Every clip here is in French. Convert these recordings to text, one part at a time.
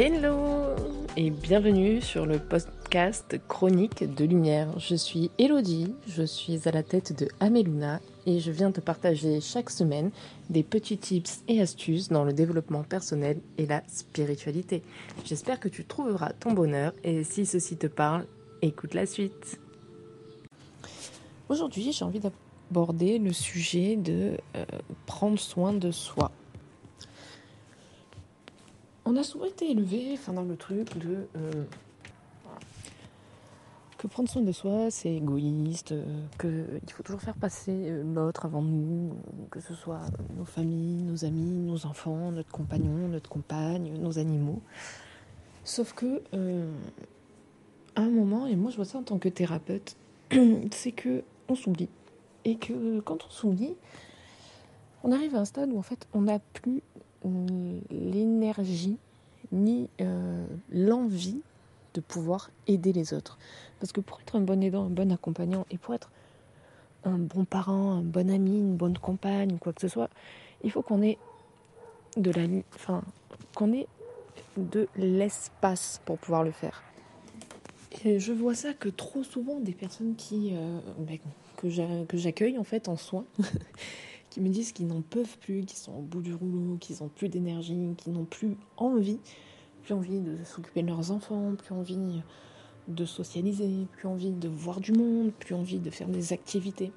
Hello et bienvenue sur le podcast Chronique de Lumière. Je suis Elodie, je suis à la tête de Ameluna et je viens te partager chaque semaine des petits tips et astuces dans le développement personnel et la spiritualité. J'espère que tu trouveras ton bonheur et si ceci te parle, écoute la suite. Aujourd'hui, j'ai envie d'aborder le sujet de euh, prendre soin de soi on a souvent été élevé dans le truc de euh, que prendre soin de soi c'est égoïste, euh, qu'il faut toujours faire passer euh, l'autre avant nous, que ce soit nos familles, nos amis, nos enfants, notre compagnon, notre compagne, nos animaux. Sauf que à un moment, et moi je vois ça en tant que thérapeute, c'est que on s'oublie. Et que quand on s'oublie, on arrive à un stade où en fait on n'a plus l'énergie ni euh, l'envie de pouvoir aider les autres. Parce que pour être un bon aidant, un bon accompagnant et pour être un bon parent, un bon ami, une bonne compagne, quoi que ce soit, il faut qu'on ait de l'espace pour pouvoir le faire. Je vois ça que trop souvent des personnes qui euh, ben, que j'accueille en fait en soins qui me disent qu'ils n'en peuvent plus, qu'ils sont au bout du rouleau, qu'ils n'ont plus d'énergie, qu'ils n'ont plus envie, plus envie de s'occuper de leurs enfants, plus envie de socialiser, plus envie de voir du monde, plus envie de faire des activités,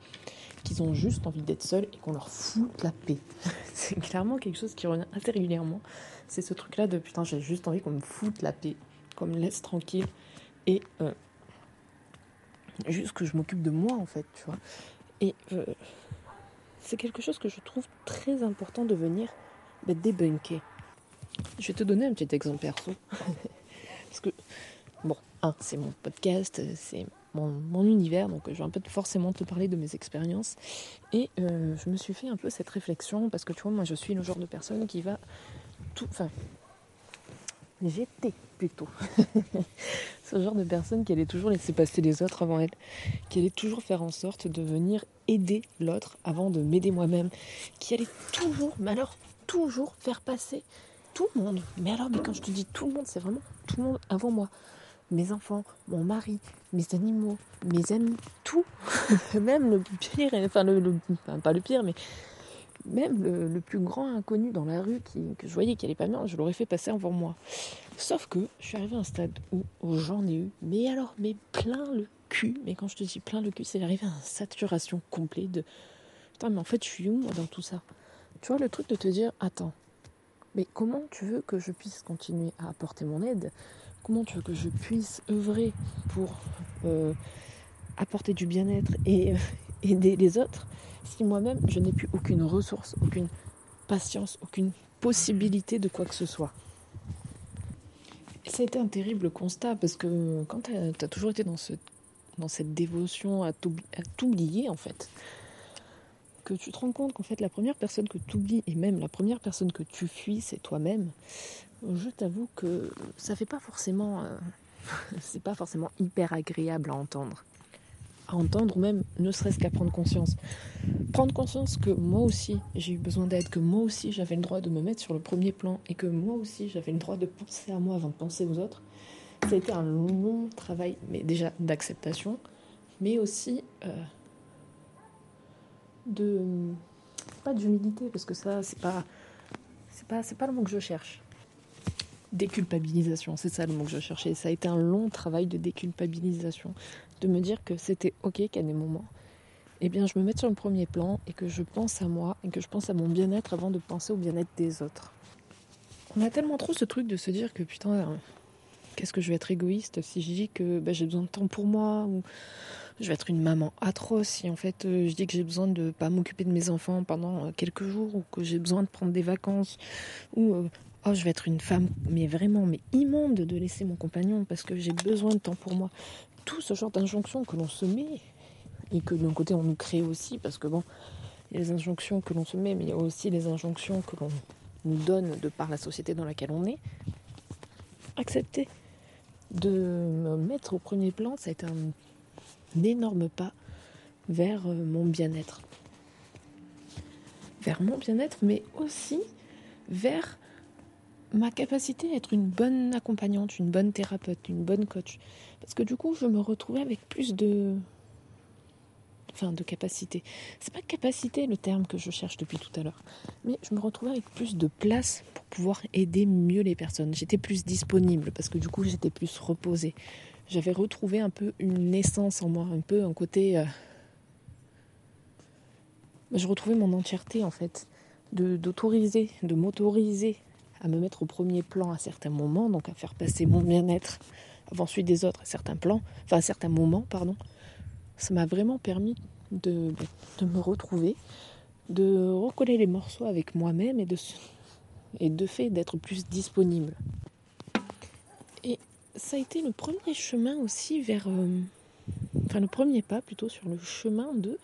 qu'ils ont juste envie d'être seuls et qu'on leur fout la paix. c'est clairement quelque chose qui revient assez régulièrement. C'est ce truc-là de putain, j'ai juste envie qu'on me foute la paix, qu'on me laisse tranquille et euh, juste que je m'occupe de moi en fait, tu vois. Et euh, c'est quelque chose que je trouve très important de venir bah, débunker. Je vais te donner un petit exemple perso. Parce que, bon, un, c'est mon podcast, c'est mon, univers, donc je vais un peu forcément te parler de mes expériences. Et euh, je me suis fait un peu cette réflexion, parce que tu vois, moi je suis le genre de personne qui va tout. Enfin, j'étais plutôt ce genre de personne qui allait toujours laisser passer les autres avant elle, qui allait toujours faire en sorte de venir aider l'autre avant de m'aider moi-même, qui allait toujours, mais alors toujours faire passer tout le monde. Mais alors, mais quand je te dis tout le monde, c'est vraiment tout le monde avant moi. Mes enfants, mon mari, mes animaux, mes amis, tout. même le pire, enfin, le, pas le pire, mais même le, plus grand inconnu dans la rue que je voyais qui allait pas bien, je l'aurais fait passer avant moi. Sauf que je suis arrivée à un stade où, j'en ai eu, mais alors, mais plein le cul. Mais quand je te dis plein le cul, c'est arrivé à une saturation complète de. Putain, mais en fait, je suis où moi dans tout ça? Tu vois, le truc de te dire, attends, mais comment tu veux que je puisse continuer à apporter mon aide? Comment tu veux que je puisse œuvrer pour euh, apporter du bien-être et euh, aider les autres si moi-même je n'ai plus aucune ressource, aucune patience, aucune possibilité de quoi que ce soit ça a été un terrible constat parce que quand tu as, toujours été dans, ce, dans cette dévotion à t'oublier en fait, que tu te rends compte qu'en fait la première personne que tu oublies et même la première personne que tu fuis, c'est toi-même, je t'avoue que ça fait pas forcément euh, c'est pas forcément hyper agréable à entendre. À entendre ou même ne serait-ce qu'à prendre conscience. Prendre conscience que moi aussi j'ai eu besoin d'aide, que moi aussi j'avais le droit de me mettre sur le premier plan et que moi aussi j'avais le droit de penser à moi avant de penser aux autres. Ça a été un long travail, mais déjà d'acceptation, mais aussi euh, de pas d'humilité parce que ça c'est pas c'est pas c'est pas le mot que je cherche déculpabilisation c'est ça le mot que je cherchais ça a été un long travail de déculpabilisation de me dire que c'était ok qu'à des moments eh bien je me mette sur le premier plan et que je pense à moi et que je pense à mon bien-être avant de penser au bien-être des autres. On a tellement trop ce truc de se dire que putain qu'est-ce que je vais être égoïste si je dis que bah, j'ai besoin de temps pour moi ou je vais être une maman atroce si en fait euh, je dis que j'ai besoin de ne pas m'occuper de mes enfants pendant euh, quelques jours ou que j'ai besoin de prendre des vacances ou euh, oh je vais être une femme mais vraiment mais immonde de laisser mon compagnon parce que j'ai besoin de temps pour moi tout ce genre d'injonctions que l'on se met et que d'un côté on nous crée aussi parce que bon il y a les injonctions que l'on se met mais il y a aussi les injonctions que l'on nous donne de par la société dans laquelle on est accepter de me mettre au premier plan ça a été un énorme pas vers euh, mon bien-être. Vers mon bien-être, mais aussi vers ma capacité à être une bonne accompagnante, une bonne thérapeute, une bonne coach. Parce que du coup, je me retrouvais avec plus de. Enfin, de capacité. C'est pas capacité le terme que je cherche depuis tout à l'heure. Mais je me retrouvais avec plus de place pour pouvoir aider mieux les personnes. J'étais plus disponible parce que du coup, j'étais plus reposée. J'avais retrouvé un peu une naissance en moi, un peu un côté. Euh, je retrouvais mon entièreté en fait. D'autoriser, de m'autoriser à me mettre au premier plan à certains moments, donc à faire passer mon bien-être avant celui des autres à certains plans, enfin à certains moments, pardon, ça m'a vraiment permis de, de, me retrouver, de recoller les morceaux avec moi-même et de, et de fait d'être plus disponible. Et ça a été le premier chemin aussi vers, euh, enfin le premier pas plutôt sur le chemin de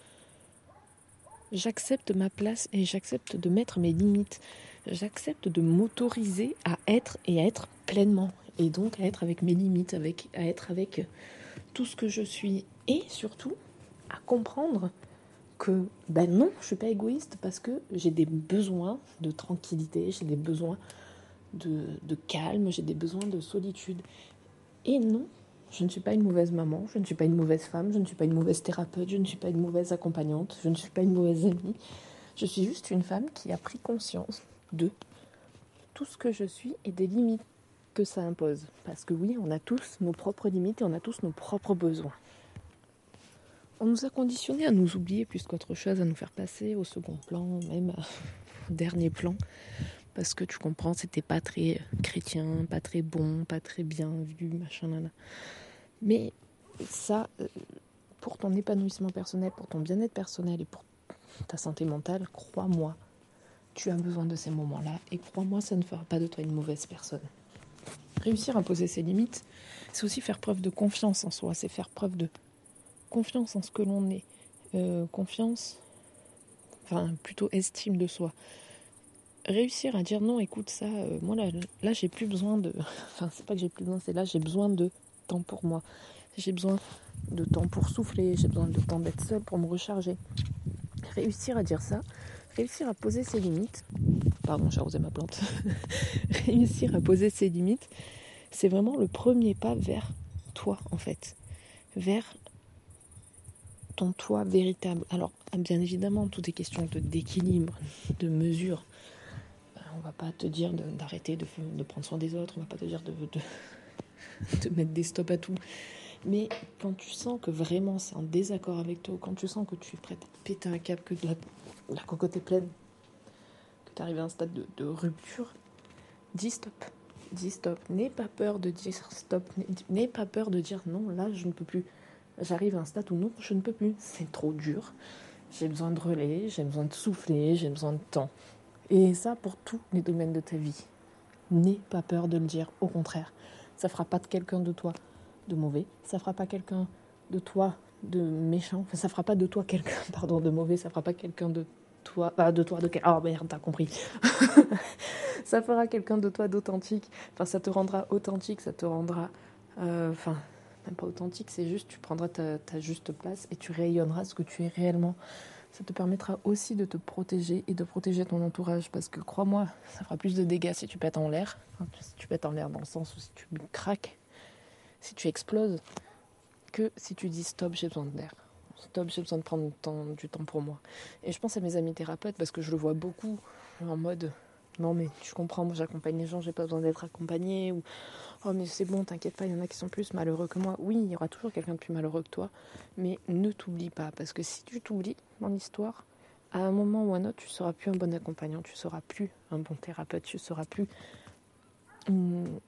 j'accepte ma place et j'accepte de mettre mes limites j'accepte de m'autoriser à être et à être pleinement. Et donc à être avec mes limites, avec, à être avec tout ce que je suis. Et surtout à comprendre que ben non, je suis pas égoïste parce que j'ai des besoins de tranquillité, j'ai des besoins de calme, j'ai des besoins de solitude. Et non, je ne suis pas une mauvaise maman, je ne suis pas une mauvaise femme, je ne suis pas une mauvaise thérapeute, je ne suis pas une mauvaise accompagnante, je ne suis pas une mauvaise amie. Je suis juste une femme qui a pris conscience de tout ce que je suis et des limites que ça impose. Parce que oui, on a tous nos propres limites et on a tous nos propres besoins. On nous a conditionnés à nous oublier plus qu'autre chose, à nous faire passer au second plan, même au dernier plan. Parce que tu comprends, c'était pas très chrétien, pas très bon, pas très bien vu, machin, là. Mais ça, euh, pour ton épanouissement personnel, pour ton bien-être personnel et pour ta santé mentale, crois-moi, tu as besoin de ces moments-là. Et crois-moi, ça ne fera pas de toi une mauvaise personne. Réussir à poser ses limites, c'est aussi faire preuve de confiance en soi. C'est faire preuve de confiance en ce que l'on est. Euh, confiance, enfin plutôt estime de soi. Réussir à dire non, écoute ça, euh, moi là, là j'ai plus besoin de. Enfin, c'est pas que j'ai plus besoin, c'est là j'ai besoin de temps pour moi. J'ai besoin de temps pour souffler, j'ai besoin de temps d'être seule pour me recharger. Réussir à dire ça, réussir à poser ses limites, pardon, j'ai arrosé ma plante, réussir à poser ses limites, c'est vraiment le premier pas vers toi en fait, vers ton toi véritable. Alors, bien évidemment, tout est question d'équilibre, de mesure. On va pas te dire d'arrêter de, prendre soin des autres, on va pas te dire de, de mettre des stops à tout. Mais quand tu sens que vraiment c'est en désaccord avec toi, quand tu sens que tu es prête à péter un câble, que la, la cocotte est pleine, que tu arrives à un stade de, rupture, dis stop. Dis stop. N'aie pas peur de dire stop. N'aie pas peur de dire non, là je ne peux plus. J'arrive à un stade où non, je ne peux plus. C'est trop dur. J'ai besoin de relais, j'ai besoin de souffler, j'ai besoin de temps. Et ça pour tous les domaines de ta vie. N'aie pas peur de le dire. Au contraire, ça fera pas de quelqu'un de toi de mauvais. Ça fera pas quelqu'un de toi de méchant. Enfin, ça fera pas de toi quelqu'un, pardon, de mauvais. Ça fera pas quelqu'un de toi, pas de toi de quel. Oh merde, t'as compris. ça fera quelqu'un de toi d'authentique. Enfin, ça te rendra authentique, ça te rendra. Euh, enfin, même pas authentique, c'est juste tu prendras ta, juste place et tu rayonneras ce que tu es réellement. Ça te permettra aussi de te protéger et de protéger ton entourage parce que crois-moi, ça fera plus de dégâts si tu pètes en l'air. si tu pètes en l'air dans le sens où si tu craques si tu exploses, que si tu dis stop, j'ai besoin d'air. Stop, j'ai besoin de prendre du temps, pour moi. Et je pense à mes amis thérapeutes parce que je le vois beaucoup en mode non mais tu comprends, moi j'accompagne les gens, j'ai pas besoin d'être accompagné ou oh mais c'est bon, t'inquiète pas, il y en a qui sont plus malheureux que moi. Oui, il y aura toujours quelqu'un de plus malheureux que toi, mais ne t'oublie pas parce que si tu t'oublies dans l'histoire, à un moment ou à un autre, tu seras plus un bon accompagnant, tu seras plus un bon thérapeute, tu seras plus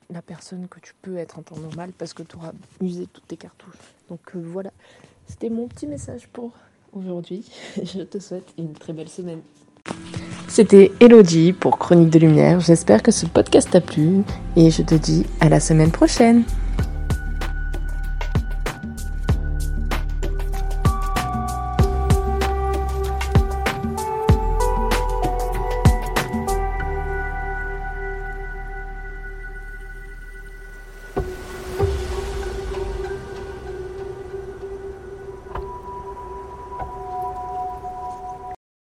la personne que tu peux être en temps normal parce que tu auras usé toutes tes cartouches. Donc euh, voilà, c'était mon petit message pour aujourd'hui. Je te souhaite une très belle semaine. C'était Elodie pour Chronique de Lumière. J'espère que ce podcast t'a plu et je te dis à la semaine prochaine.